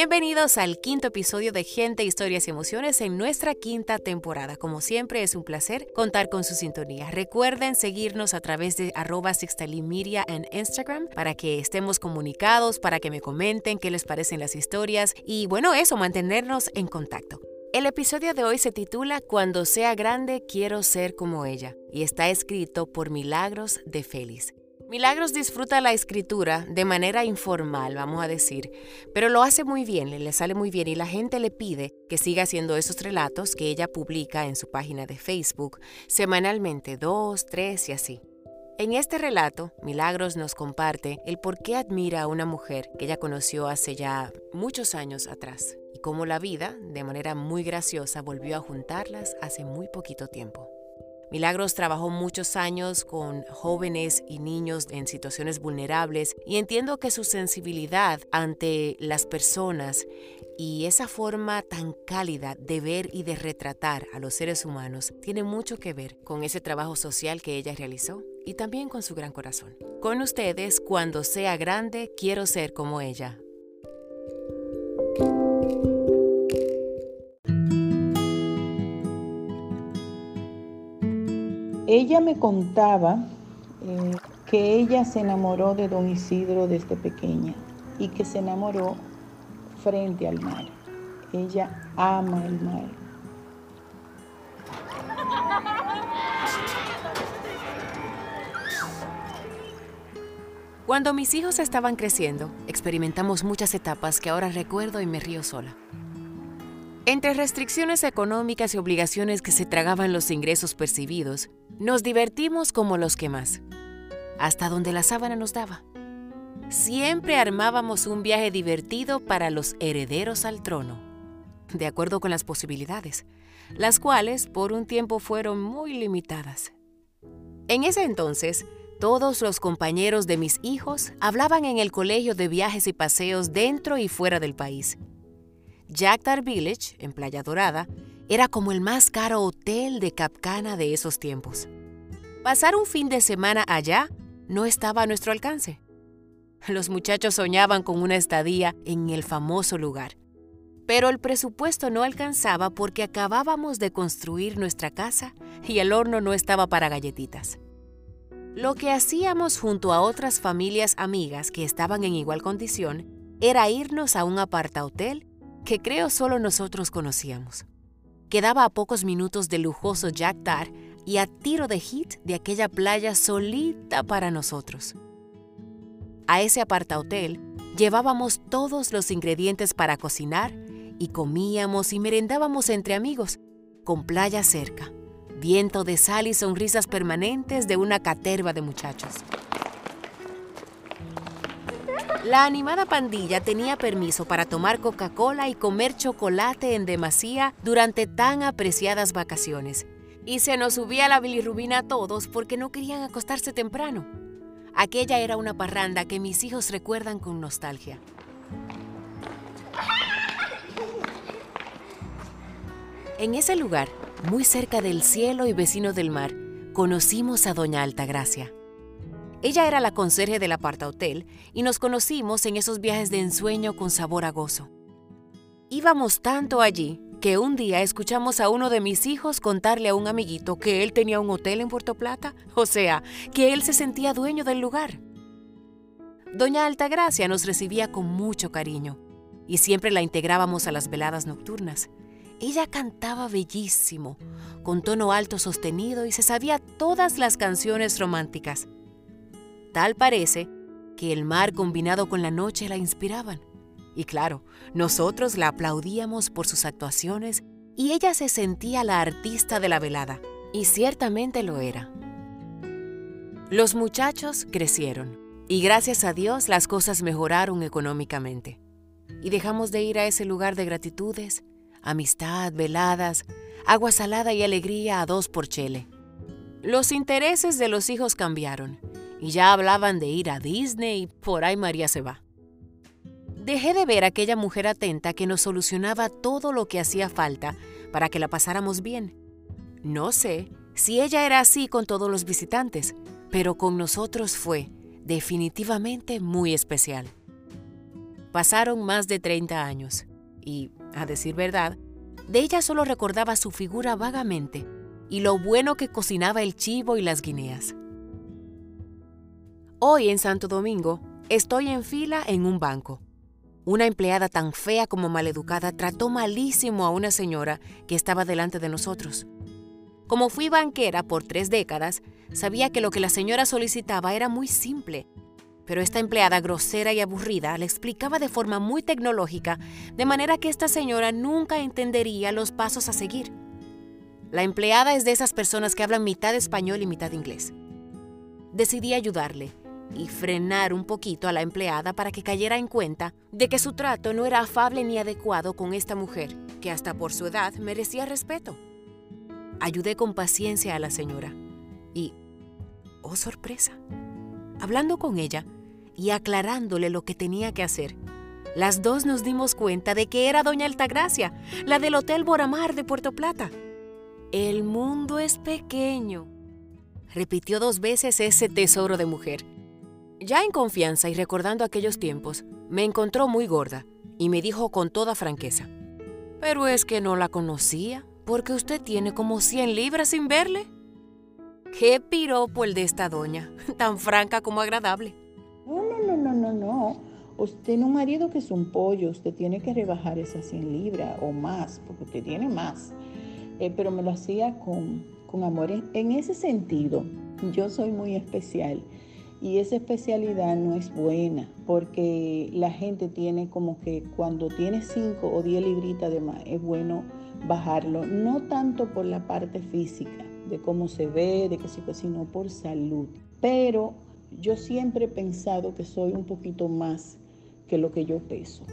Bienvenidos al quinto episodio de Gente, Historias y Emociones en nuestra quinta temporada. Como siempre, es un placer contar con su sintonía. Recuerden seguirnos a través de arroba en Instagram para que estemos comunicados, para que me comenten qué les parecen las historias y bueno, eso, mantenernos en contacto. El episodio de hoy se titula Cuando sea grande quiero ser como ella y está escrito por Milagros de Félix. Milagros disfruta la escritura de manera informal, vamos a decir, pero lo hace muy bien, le sale muy bien y la gente le pide que siga haciendo esos relatos que ella publica en su página de Facebook semanalmente, dos, tres y así. En este relato, Milagros nos comparte el por qué admira a una mujer que ella conoció hace ya muchos años atrás y cómo la vida, de manera muy graciosa, volvió a juntarlas hace muy poquito tiempo. Milagros trabajó muchos años con jóvenes y niños en situaciones vulnerables y entiendo que su sensibilidad ante las personas y esa forma tan cálida de ver y de retratar a los seres humanos tiene mucho que ver con ese trabajo social que ella realizó y también con su gran corazón. Con ustedes, cuando sea grande, quiero ser como ella. Ella me contaba eh, que ella se enamoró de don Isidro desde pequeña y que se enamoró frente al mar. Ella ama el mar. Cuando mis hijos estaban creciendo, experimentamos muchas etapas que ahora recuerdo y me río sola. Entre restricciones económicas y obligaciones que se tragaban los ingresos percibidos, nos divertimos como los que más, hasta donde la sábana nos daba. Siempre armábamos un viaje divertido para los herederos al trono, de acuerdo con las posibilidades, las cuales por un tiempo fueron muy limitadas. En ese entonces, todos los compañeros de mis hijos hablaban en el colegio de viajes y paseos dentro y fuera del país Jactar Village, en Playa Dorada, era como el más caro hotel de Capcana de esos tiempos. Pasar un fin de semana allá no estaba a nuestro alcance. Los muchachos soñaban con una estadía en el famoso lugar. Pero el presupuesto no alcanzaba porque acabábamos de construir nuestra casa y el horno no estaba para galletitas. Lo que hacíamos junto a otras familias amigas que estaban en igual condición era irnos a un aparta hotel que creo solo nosotros conocíamos. Quedaba a pocos minutos del lujoso Jack Tar y a tiro de hit de aquella playa solita para nosotros. A ese aparta hotel llevábamos todos los ingredientes para cocinar y comíamos y merendábamos entre amigos, con playa cerca, viento de sal y sonrisas permanentes de una caterva de muchachos. La animada pandilla tenía permiso para tomar Coca-Cola y comer chocolate en demasía durante tan apreciadas vacaciones. Y se nos subía la bilirrubina a todos porque no querían acostarse temprano. Aquella era una parranda que mis hijos recuerdan con nostalgia. En ese lugar, muy cerca del cielo y vecino del mar, conocimos a Doña Altagracia. Ella era la conserje del aparta hotel y nos conocimos en esos viajes de ensueño con sabor a gozo. Íbamos tanto allí que un día escuchamos a uno de mis hijos contarle a un amiguito que él tenía un hotel en Puerto Plata, o sea, que él se sentía dueño del lugar. Doña Altagracia nos recibía con mucho cariño y siempre la integrábamos a las veladas nocturnas. Ella cantaba bellísimo, con tono alto sostenido y se sabía todas las canciones románticas. Tal parece que el mar combinado con la noche la inspiraban. Y claro, nosotros la aplaudíamos por sus actuaciones y ella se sentía la artista de la velada. Y ciertamente lo era. Los muchachos crecieron y gracias a Dios las cosas mejoraron económicamente. Y dejamos de ir a ese lugar de gratitudes, amistad, veladas, agua salada y alegría a dos por chele. Los intereses de los hijos cambiaron y ya hablaban de ir a Disney y por ahí María se va. Dejé de ver a aquella mujer atenta que nos solucionaba todo lo que hacía falta para que la pasáramos bien. No sé si ella era así con todos los visitantes, pero con nosotros fue definitivamente muy especial. Pasaron más de 30 años y, a decir verdad, de ella solo recordaba su figura vagamente y lo bueno que cocinaba el chivo y las guineas. Hoy en Santo Domingo estoy en fila en un banco. Una empleada tan fea como maleducada trató malísimo a una señora que estaba delante de nosotros. Como fui banquera por tres décadas, sabía que lo que la señora solicitaba era muy simple pero esta empleada grosera y aburrida le explicaba de forma muy tecnológica, de manera que esta señora nunca entendería los pasos a seguir. La empleada es de esas personas que hablan mitad español y mitad inglés. Decidí ayudarle y frenar un poquito a la empleada para que cayera en cuenta de que su trato no era afable ni adecuado con esta mujer, que hasta por su edad merecía respeto. Ayudé con paciencia a la señora y, oh sorpresa, hablando con ella, y aclarándole lo que tenía que hacer. Las dos nos dimos cuenta de que era doña Altagracia, la del Hotel Boramar de Puerto Plata. El mundo es pequeño, repitió dos veces ese tesoro de mujer. Ya en confianza y recordando aquellos tiempos, me encontró muy gorda y me dijo con toda franqueza, pero es que no la conocía, porque usted tiene como 100 libras sin verle. Qué piropo el de esta doña, tan franca como agradable. No, no, no, no, no. Usted tiene un marido que es un pollo, usted tiene que rebajar esas 100 libras o más, porque usted tiene más. Eh, pero me lo hacía con, con amor. En ese sentido, yo soy muy especial y esa especialidad no es buena porque la gente tiene como que cuando tiene 5 o 10 libritas de más es bueno bajarlo, no tanto por la parte física, de cómo se ve, de qué sino por salud. Pero yo siempre he pensado que soy un poquito más que lo que yo peso.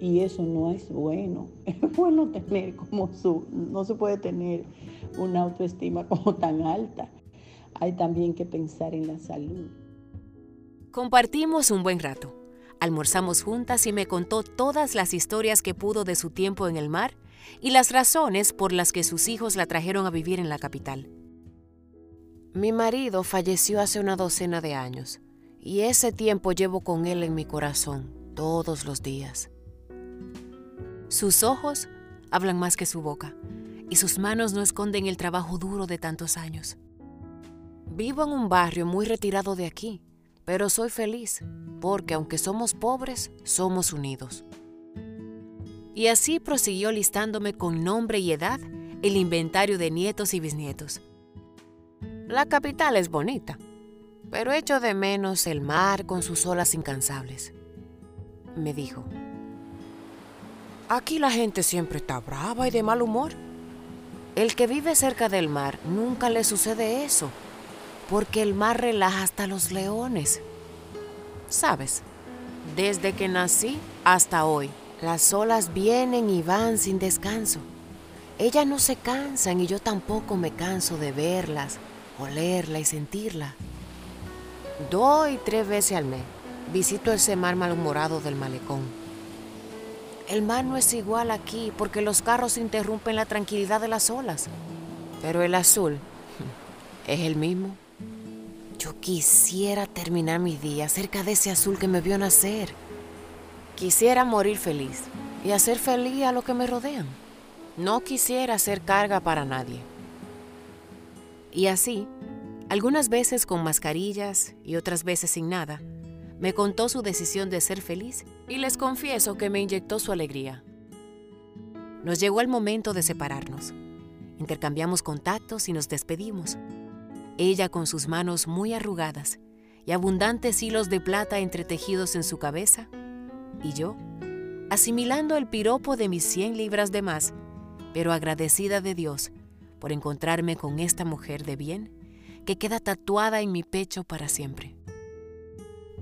Y eso no es bueno. Es bueno tener como su, no se puede tener una autoestima como tan alta. Hay también que pensar en la salud. Compartimos un buen rato. Almorzamos juntas y me contó todas las historias que pudo de su tiempo en el mar y las razones por las que sus hijos la trajeron a vivir en la capital. Mi marido falleció hace una docena de años y ese tiempo llevo con él en mi corazón todos los días. Sus ojos hablan más que su boca y sus manos no esconden el trabajo duro de tantos años. Vivo en un barrio muy retirado de aquí, pero soy feliz porque aunque somos pobres, somos unidos. Y así prosiguió listándome con nombre y edad el inventario de nietos y bisnietos la capital es bonita, pero echo de menos el mar con sus olas incansables. Me dijo, aquí la gente siempre está brava y de mal humor. El que vive cerca del mar nunca le sucede eso, porque el mar relaja hasta los leones. Sabes, desde que nací hasta hoy, las olas vienen y van sin descanso. Ellas no se cansan y yo tampoco me canso de verlas olerla y sentirla. Dos y tres veces al mes visito ese mar malhumorado del malecón. El mar no es igual aquí porque los carros interrumpen la tranquilidad de las olas, pero el azul es el mismo. Yo quisiera terminar mi día cerca de ese azul que me vio nacer. Quisiera morir feliz y hacer feliz a los que me rodean. No quisiera ser carga para nadie. Y así, algunas veces con mascarillas y otras veces sin nada, me contó su decisión de ser feliz y les confieso que me inyectó su alegría. Nos llegó el momento de separarnos. Intercambiamos contactos y nos despedimos. Ella con sus manos muy arrugadas y abundantes hilos de plata entretejidos en su cabeza, y yo, asimilando el piropo de mis 100 libras de más, pero agradecida de Dios por encontrarme con esta mujer de bien que queda tatuada en mi pecho para siempre.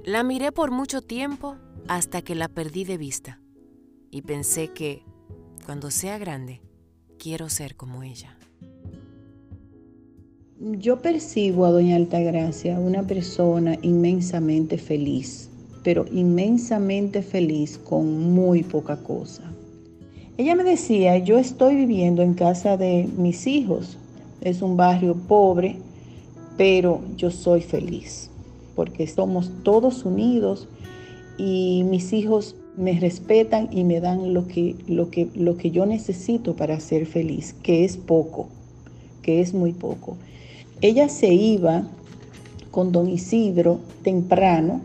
La miré por mucho tiempo hasta que la perdí de vista y pensé que, cuando sea grande, quiero ser como ella. Yo percibo a Doña Altagracia una persona inmensamente feliz, pero inmensamente feliz con muy poca cosa. Ella me decía, yo estoy viviendo en casa de mis hijos, es un barrio pobre, pero yo soy feliz, porque somos todos unidos y mis hijos me respetan y me dan lo que, lo que, lo que yo necesito para ser feliz, que es poco, que es muy poco. Ella se iba con don Isidro temprano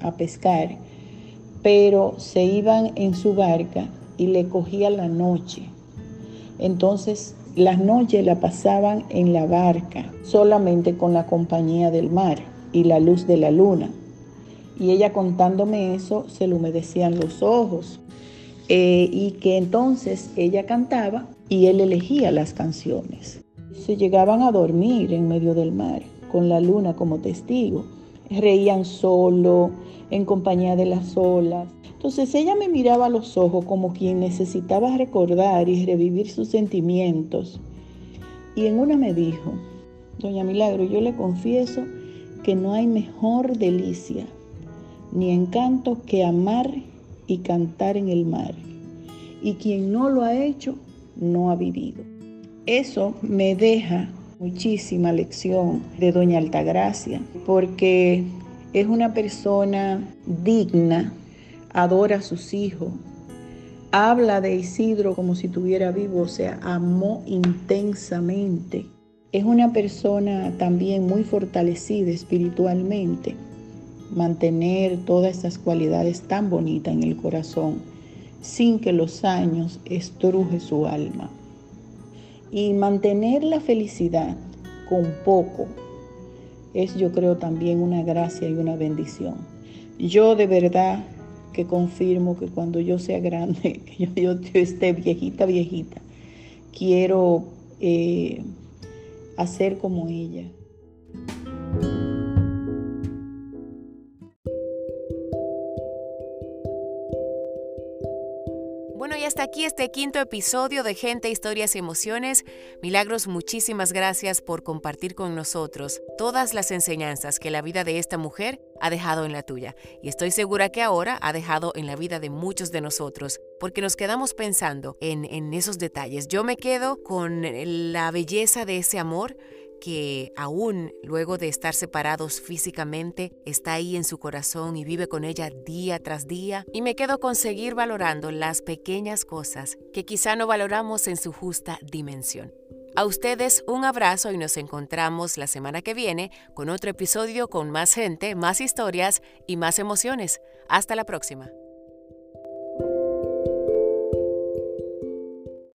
a pescar, pero se iban en su barca y le cogía la noche. Entonces las noches la pasaban en la barca, solamente con la compañía del mar y la luz de la luna. Y ella contándome eso, se le humedecían los ojos. Eh, y que entonces ella cantaba y él elegía las canciones se llegaban a dormir en medio del mar, con la luna como testigo. Reían solo, en compañía de las olas. Entonces ella me miraba a los ojos como quien necesitaba recordar y revivir sus sentimientos. Y en una me dijo, Doña Milagro, yo le confieso que no hay mejor delicia ni encanto que amar y cantar en el mar. Y quien no lo ha hecho, no ha vivido. Eso me deja muchísima lección de Doña Altagracia, porque es una persona digna, adora a sus hijos, habla de Isidro como si estuviera vivo, o sea, amó intensamente. Es una persona también muy fortalecida espiritualmente. Mantener todas esas cualidades tan bonitas en el corazón sin que los años estruje su alma. Y mantener la felicidad con poco es yo creo también una gracia y una bendición. Yo de verdad que confirmo que cuando yo sea grande, que yo, esté viejita, viejita, quiero eh, hacer como ella. Hasta aquí este quinto episodio de Gente, Historias y Emociones. Milagros, muchísimas gracias por compartir con nosotros todas las enseñanzas que la vida de esta mujer ha dejado en la tuya. Y estoy segura que ahora ha dejado en la vida de muchos de nosotros, porque nos quedamos pensando en, en esos detalles. Yo me quedo con la belleza de ese amor que aún luego de estar separados físicamente, está ahí en su corazón y vive con ella día tras día. Y me quedo con seguir valorando las pequeñas cosas que quizá no valoramos en su justa dimensión. A ustedes un abrazo y nos encontramos la semana que viene con otro episodio con más gente, más historias y más emociones. Hasta la próxima.